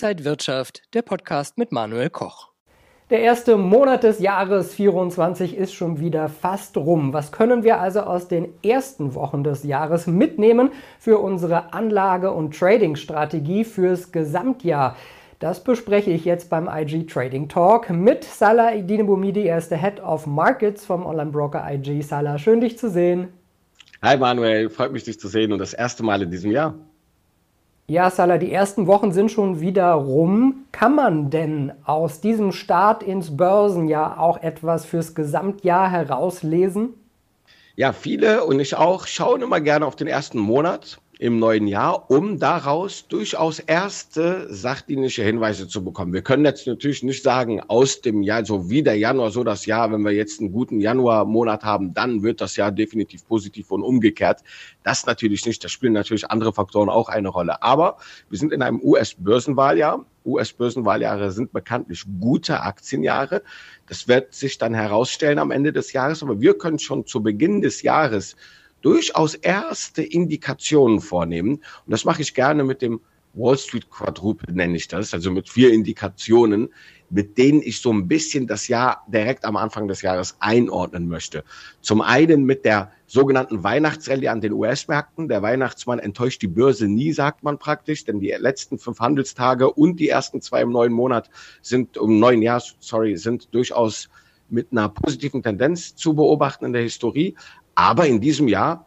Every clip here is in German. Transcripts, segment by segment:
Inside Wirtschaft, der Podcast mit Manuel Koch. Der erste Monat des Jahres 24 ist schon wieder fast rum. Was können wir also aus den ersten Wochen des Jahres mitnehmen für unsere Anlage- und Trading-Strategie fürs Gesamtjahr? Das bespreche ich jetzt beim IG Trading Talk mit Salah Idinebumidi. Er ist der Head of Markets vom Online-Broker IG. Salah, schön dich zu sehen. Hi Manuel, freut mich dich zu sehen und das erste Mal in diesem Jahr. Ja, Salah, die ersten Wochen sind schon wieder rum. Kann man denn aus diesem Start ins Börsenjahr auch etwas fürs Gesamtjahr herauslesen? Ja, viele und ich auch schauen immer gerne auf den ersten Monat im neuen Jahr, um daraus durchaus erste sachdienliche Hinweise zu bekommen. Wir können jetzt natürlich nicht sagen, aus dem Jahr, so wie der Januar, so das Jahr, wenn wir jetzt einen guten Januarmonat haben, dann wird das Jahr definitiv positiv und umgekehrt. Das natürlich nicht. Da spielen natürlich andere Faktoren auch eine Rolle. Aber wir sind in einem US-Börsenwahljahr. US-Börsenwahljahre sind bekanntlich gute Aktienjahre. Das wird sich dann herausstellen am Ende des Jahres. Aber wir können schon zu Beginn des Jahres durchaus erste Indikationen vornehmen. Und das mache ich gerne mit dem Wall Street Quadruple, nenne ich das, also mit vier Indikationen, mit denen ich so ein bisschen das Jahr direkt am Anfang des Jahres einordnen möchte. Zum einen mit der sogenannten Weihnachtsrallye an den US-Märkten. Der Weihnachtsmann enttäuscht die Börse nie, sagt man praktisch, denn die letzten fünf Handelstage und die ersten zwei im neuen Monat sind, im neuen Jahr, sorry, sind durchaus mit einer positiven Tendenz zu beobachten in der Historie. Aber in diesem Jahr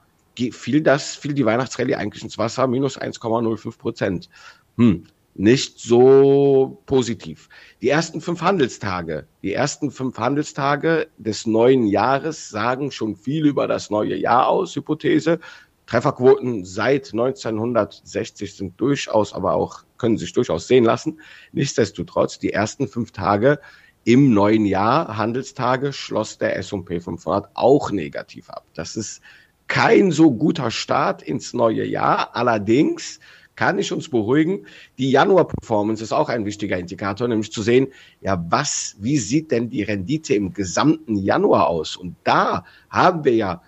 fiel das, fiel die Weihnachtsrallye eigentlich ins Wasser, minus 1,05 Prozent. Hm, nicht so positiv. Die ersten fünf Handelstage, die ersten fünf Handelstage des neuen Jahres sagen schon viel über das neue Jahr aus, Hypothese. Trefferquoten seit 1960 sind durchaus, aber auch, können sich durchaus sehen lassen. Nichtsdestotrotz, die ersten fünf Tage im neuen Jahr, Handelstage, schloss der S&P 500 auch negativ ab. Das ist kein so guter Start ins neue Jahr. Allerdings kann ich uns beruhigen, die Januar-Performance ist auch ein wichtiger Indikator, nämlich zu sehen, ja, was, wie sieht denn die Rendite im gesamten Januar aus? Und da haben wir ja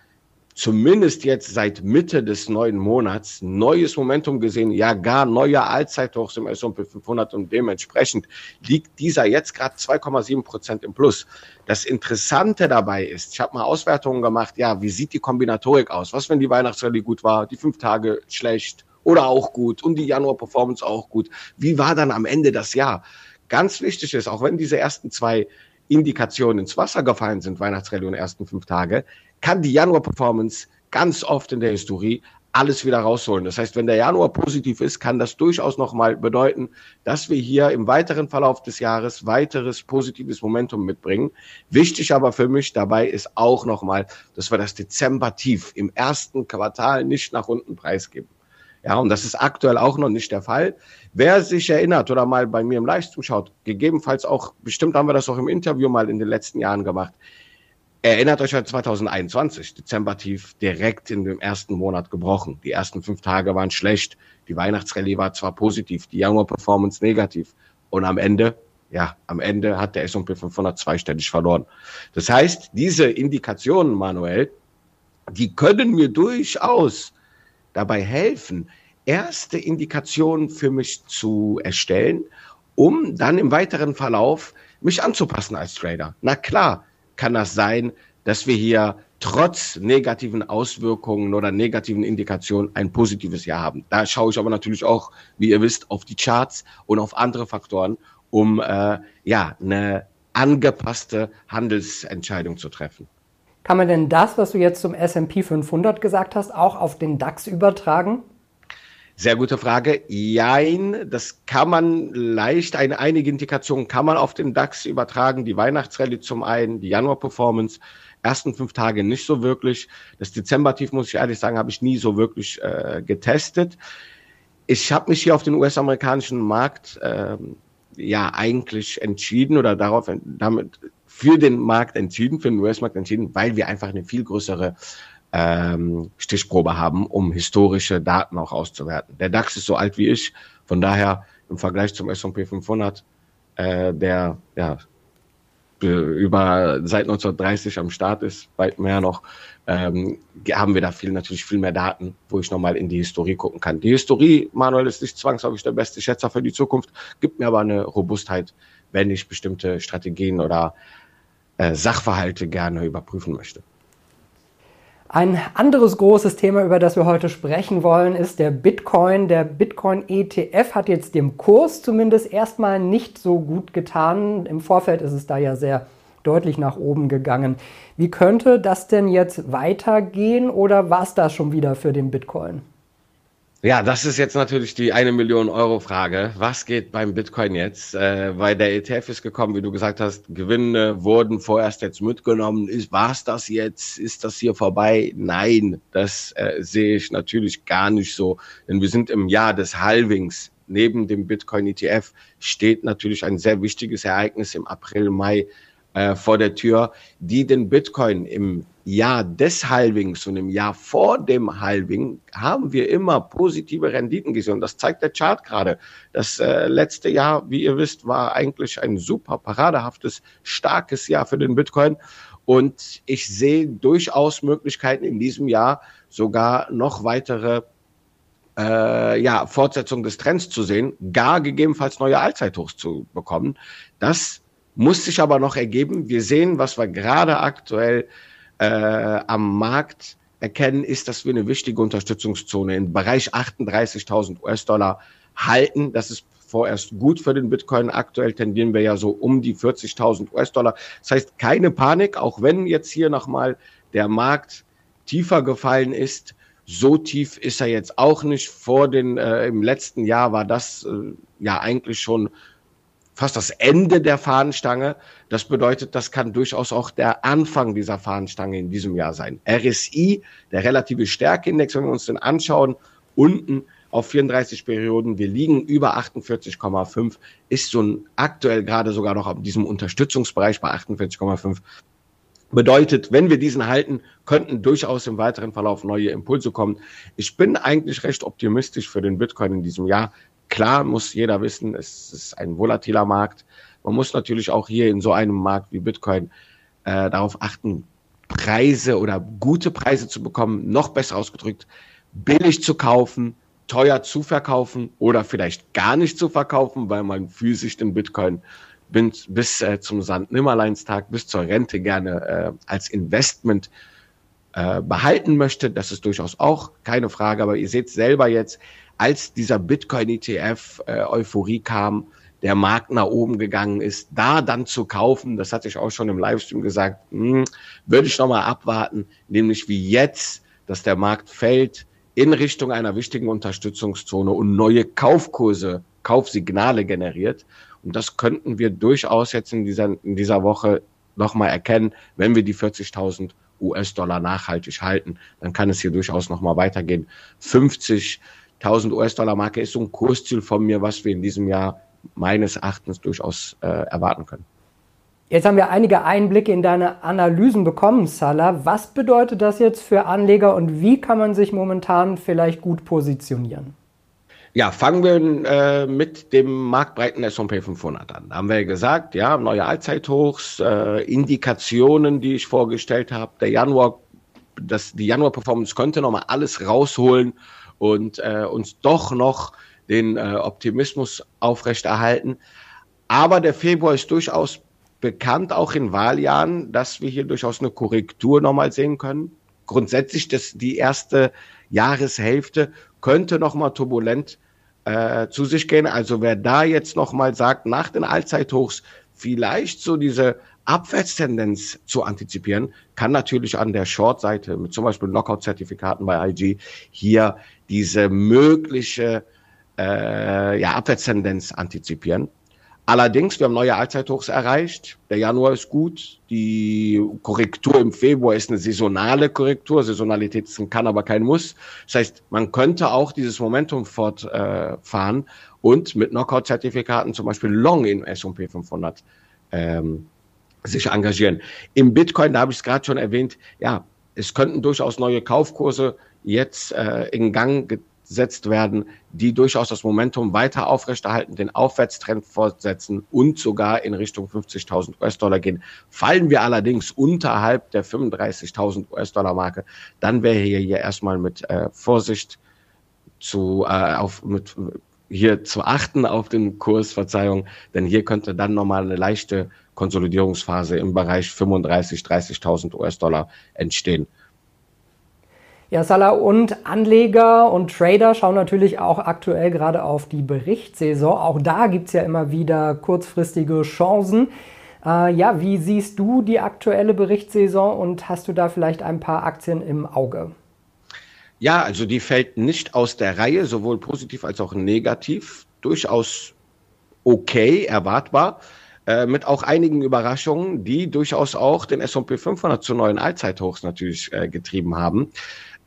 zumindest jetzt seit Mitte des neuen Monats neues Momentum gesehen, ja gar neue Allzeithochs im S&P 500 und dementsprechend liegt dieser jetzt gerade 2,7 Prozent im Plus. Das Interessante dabei ist, ich habe mal Auswertungen gemacht, ja, wie sieht die Kombinatorik aus? Was, wenn die Weihnachtsrallye gut war, die fünf Tage schlecht oder auch gut und die Januar-Performance auch gut? Wie war dann am Ende das Jahr? Ganz wichtig ist, auch wenn diese ersten zwei Indikationen ins Wasser gefallen sind, Weihnachtsrallye und ersten fünf Tage, kann die Januar-Performance ganz oft in der Historie alles wieder rausholen. Das heißt, wenn der Januar positiv ist, kann das durchaus nochmal bedeuten, dass wir hier im weiteren Verlauf des Jahres weiteres positives Momentum mitbringen. Wichtig aber für mich dabei ist auch nochmal, dass wir das Dezember-Tief im ersten Quartal nicht nach unten preisgeben. Ja, und das ist aktuell auch noch nicht der Fall. Wer sich erinnert oder mal bei mir im Livestream schaut, gegebenenfalls auch, bestimmt haben wir das auch im Interview mal in den letzten Jahren gemacht. Erinnert euch an 2021, Dezember-Tief direkt in dem ersten Monat gebrochen. Die ersten fünf Tage waren schlecht. Die Weihnachtsrallye war zwar positiv, die Januar-Performance negativ. Und am Ende, ja, am Ende hat der S&P 500 zweistellig verloren. Das heißt, diese Indikationen, Manuel, die können mir durchaus dabei helfen, erste Indikationen für mich zu erstellen, um dann im weiteren Verlauf mich anzupassen als Trader. Na klar, kann das sein, dass wir hier trotz negativen Auswirkungen oder negativen Indikationen ein positives Jahr haben. Da schaue ich aber natürlich auch, wie ihr wisst, auf die Charts und auf andere Faktoren, um äh, ja eine angepasste Handelsentscheidung zu treffen. Kann man denn das, was du jetzt zum S&P 500 gesagt hast, auch auf den DAX übertragen? Sehr gute Frage. Jein, das kann man leicht, eine, einige Indikationen kann man auf den DAX übertragen. Die Weihnachtsrallye zum einen, die Januar-Performance, ersten fünf Tage nicht so wirklich. Das Dezember-Tief, muss ich ehrlich sagen, habe ich nie so wirklich äh, getestet. Ich habe mich hier auf den US-amerikanischen Markt äh, ja eigentlich entschieden oder darauf damit für den Markt entschieden, für den US-Markt entschieden, weil wir einfach eine viel größere ähm, Stichprobe haben, um historische Daten auch auszuwerten. Der DAX ist so alt wie ich, von daher im Vergleich zum S&P 500 äh, der ja, über seit 1930 am Start ist, weit mehr noch, ähm, haben wir da viel natürlich viel mehr Daten, wo ich nochmal in die Historie gucken kann. Die Historie, Manuel, ist nicht zwangsläufig der beste Schätzer für die Zukunft, gibt mir aber eine Robustheit, wenn ich bestimmte Strategien oder äh, Sachverhalte gerne überprüfen möchte. Ein anderes großes Thema, über das wir heute sprechen wollen, ist der Bitcoin. Der Bitcoin ETF hat jetzt dem Kurs zumindest erstmal nicht so gut getan. Im Vorfeld ist es da ja sehr deutlich nach oben gegangen. Wie könnte das denn jetzt weitergehen oder war es das schon wieder für den Bitcoin? Ja, das ist jetzt natürlich die eine Million Euro Frage. Was geht beim Bitcoin jetzt? Äh, weil der ETF ist gekommen, wie du gesagt hast, Gewinne wurden vorerst jetzt mitgenommen. Ist war's das jetzt? Ist das hier vorbei? Nein, das äh, sehe ich natürlich gar nicht so, denn wir sind im Jahr des Halvings. Neben dem Bitcoin ETF steht natürlich ein sehr wichtiges Ereignis im April, Mai äh, vor der Tür, die den Bitcoin im Jahr des Halvings und im Jahr vor dem Halving haben wir immer positive Renditen gesehen. Das zeigt der Chart gerade. Das äh, letzte Jahr, wie ihr wisst, war eigentlich ein super paradehaftes, starkes Jahr für den Bitcoin. Und ich sehe durchaus Möglichkeiten in diesem Jahr sogar noch weitere äh, ja, Fortsetzung des Trends zu sehen, gar gegebenenfalls neue Allzeithochs zu bekommen. Das muss sich aber noch ergeben. Wir sehen, was wir gerade aktuell äh, am Markt erkennen, ist, dass wir eine wichtige Unterstützungszone im Bereich 38.000 US-Dollar halten. Das ist vorerst gut für den Bitcoin. Aktuell tendieren wir ja so um die 40.000 US-Dollar. Das heißt, keine Panik, auch wenn jetzt hier nochmal der Markt tiefer gefallen ist. So tief ist er jetzt auch nicht. Vor den, äh, im letzten Jahr war das äh, ja eigentlich schon fast das Ende der Fahnenstange. Das bedeutet, das kann durchaus auch der Anfang dieser Fahnenstange in diesem Jahr sein. RSI, der relative Stärkeindex, wenn wir uns den anschauen, unten auf 34 Perioden, wir liegen über 48,5, ist so ein aktuell gerade sogar noch auf diesem Unterstützungsbereich bei 48,5. Bedeutet, wenn wir diesen halten, könnten durchaus im weiteren Verlauf neue Impulse kommen. Ich bin eigentlich recht optimistisch für den Bitcoin in diesem Jahr. Klar muss jeder wissen, es ist ein volatiler Markt. Man muss natürlich auch hier in so einem Markt wie Bitcoin äh, darauf achten, Preise oder gute Preise zu bekommen, noch besser ausgedrückt, billig zu kaufen, teuer zu verkaufen oder vielleicht gar nicht zu verkaufen, weil man physisch den Bitcoin bis, bis äh, zum Sand-Nimmerleinstag, bis zur Rente gerne äh, als Investment äh, behalten möchte. Das ist durchaus auch keine Frage, aber ihr seht selber jetzt, als dieser Bitcoin-ETF-Euphorie äh, kam, der Markt nach oben gegangen ist, da dann zu kaufen, das hatte ich auch schon im Livestream gesagt, hm, würde ich nochmal abwarten, nämlich wie jetzt, dass der Markt fällt in Richtung einer wichtigen Unterstützungszone und neue Kaufkurse, Kaufsignale generiert. Und das könnten wir durchaus jetzt in dieser, in dieser Woche nochmal erkennen, wenn wir die 40.000 US-Dollar nachhaltig halten, dann kann es hier durchaus nochmal weitergehen. 50 1000 US-Dollar-Marke ist so ein Kursziel von mir, was wir in diesem Jahr meines Erachtens durchaus äh, erwarten können. Jetzt haben wir einige Einblicke in deine Analysen bekommen, Salah. Was bedeutet das jetzt für Anleger und wie kann man sich momentan vielleicht gut positionieren? Ja, fangen wir äh, mit dem marktbreiten S&P 500 an. Da haben wir gesagt, ja, neue Allzeithochs, äh, Indikationen, die ich vorgestellt habe. Der Januar, das, die Januar-Performance könnte nochmal alles rausholen und äh, uns doch noch den äh, Optimismus aufrechterhalten. Aber der Februar ist durchaus bekannt, auch in Wahljahren, dass wir hier durchaus eine Korrektur nochmal sehen können. Grundsätzlich das, die erste Jahreshälfte könnte nochmal turbulent äh, zu sich gehen. Also wer da jetzt nochmal sagt, nach den Allzeithochs vielleicht so diese Abwärtstendenz zu antizipieren, kann natürlich an der Short-Seite mit zum Beispiel Knockout-Zertifikaten bei IG hier diese mögliche äh, ja, Abwärtstendenz antizipieren. Allerdings, wir haben neue Allzeithochs erreicht. Der Januar ist gut. Die Korrektur im Februar ist eine saisonale Korrektur. Saisonalität ist ein kann, aber kein Muss. Das heißt, man könnte auch dieses Momentum fortfahren äh, und mit Knockout-Zertifikaten zum Beispiel Long in S&P 500 ähm, sich engagieren. Im Bitcoin, da habe ich es gerade schon erwähnt, ja, es könnten durchaus neue Kaufkurse jetzt äh, in Gang gesetzt werden, die durchaus das Momentum weiter aufrechterhalten, den Aufwärtstrend fortsetzen und sogar in Richtung 50.000 US-Dollar gehen. Fallen wir allerdings unterhalb der 35.000 US-Dollar-Marke, dann wäre hier, hier erstmal mit äh, Vorsicht zu, äh, auf, mit, hier zu achten auf den Kurs, Verzeihung, denn hier könnte dann nochmal eine leichte Konsolidierungsphase im Bereich 35, 30.000 US-Dollar entstehen. Ja, Salah und Anleger und Trader schauen natürlich auch aktuell gerade auf die Berichtssaison. Auch da gibt es ja immer wieder kurzfristige Chancen. Äh, ja, wie siehst du die aktuelle Berichtssaison und hast du da vielleicht ein paar Aktien im Auge? Ja, also die fällt nicht aus der Reihe, sowohl positiv als auch negativ. Durchaus okay, erwartbar. Äh, mit auch einigen Überraschungen, die durchaus auch den S&P 500 zu neuen Allzeithochs natürlich äh, getrieben haben.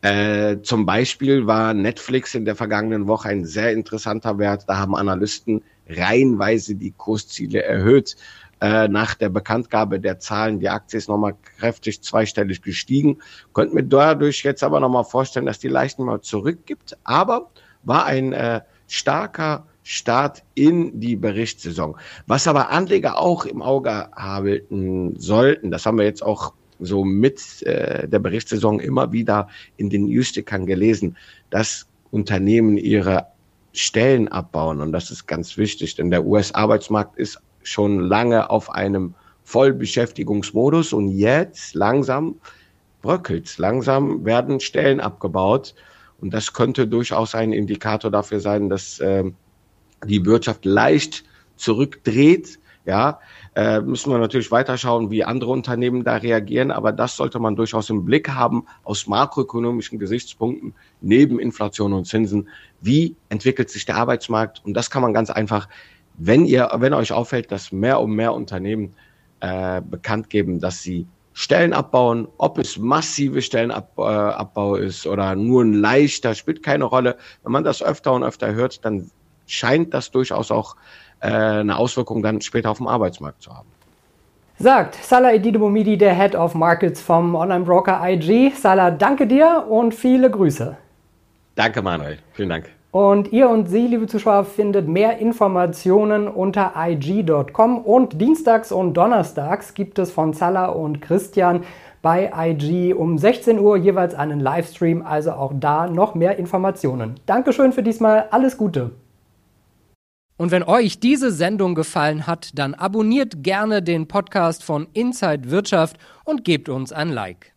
Äh, zum Beispiel war Netflix in der vergangenen Woche ein sehr interessanter Wert. Da haben Analysten reihenweise die Kursziele erhöht. Äh, nach der Bekanntgabe der Zahlen, die Aktie ist nochmal kräftig zweistellig gestiegen. Könnte mir dadurch jetzt aber nochmal vorstellen, dass die leicht mal zurückgibt. Aber war ein äh, starker Start in die Berichtssaison. Was aber Anleger auch im Auge haben sollten, das haben wir jetzt auch so mit äh, der Berichtssaison immer wieder in den Newstickern gelesen, dass Unternehmen ihre Stellen abbauen. Und das ist ganz wichtig, denn der US-Arbeitsmarkt ist schon lange auf einem Vollbeschäftigungsmodus und jetzt langsam bröckelt. Langsam werden Stellen abgebaut. Und das könnte durchaus ein Indikator dafür sein, dass äh, die Wirtschaft leicht zurückdreht. Ja, äh, müssen wir natürlich weiterschauen, wie andere Unternehmen da reagieren, aber das sollte man durchaus im Blick haben aus makroökonomischen Gesichtspunkten neben Inflation und Zinsen. Wie entwickelt sich der Arbeitsmarkt? Und das kann man ganz einfach, wenn ihr, wenn euch auffällt, dass mehr und mehr Unternehmen äh, bekannt geben, dass sie Stellen abbauen, ob es massive Stellenabbau äh, ist oder nur ein leichter, spielt keine Rolle. Wenn man das öfter und öfter hört, dann scheint das durchaus auch äh, eine Auswirkung dann später auf dem Arbeitsmarkt zu haben. Sagt Salah Edidibomidi, der Head of Markets vom Online-Broker IG. Salah, danke dir und viele Grüße. Danke, Manuel. Vielen Dank. Und ihr und Sie, liebe Zuschauer, findet mehr Informationen unter IG.com und dienstags und donnerstags gibt es von Salah und Christian bei IG um 16 Uhr jeweils einen Livestream, also auch da noch mehr Informationen. Dankeschön für diesmal, alles Gute. Und wenn euch diese Sendung gefallen hat, dann abonniert gerne den Podcast von Inside Wirtschaft und gebt uns ein Like.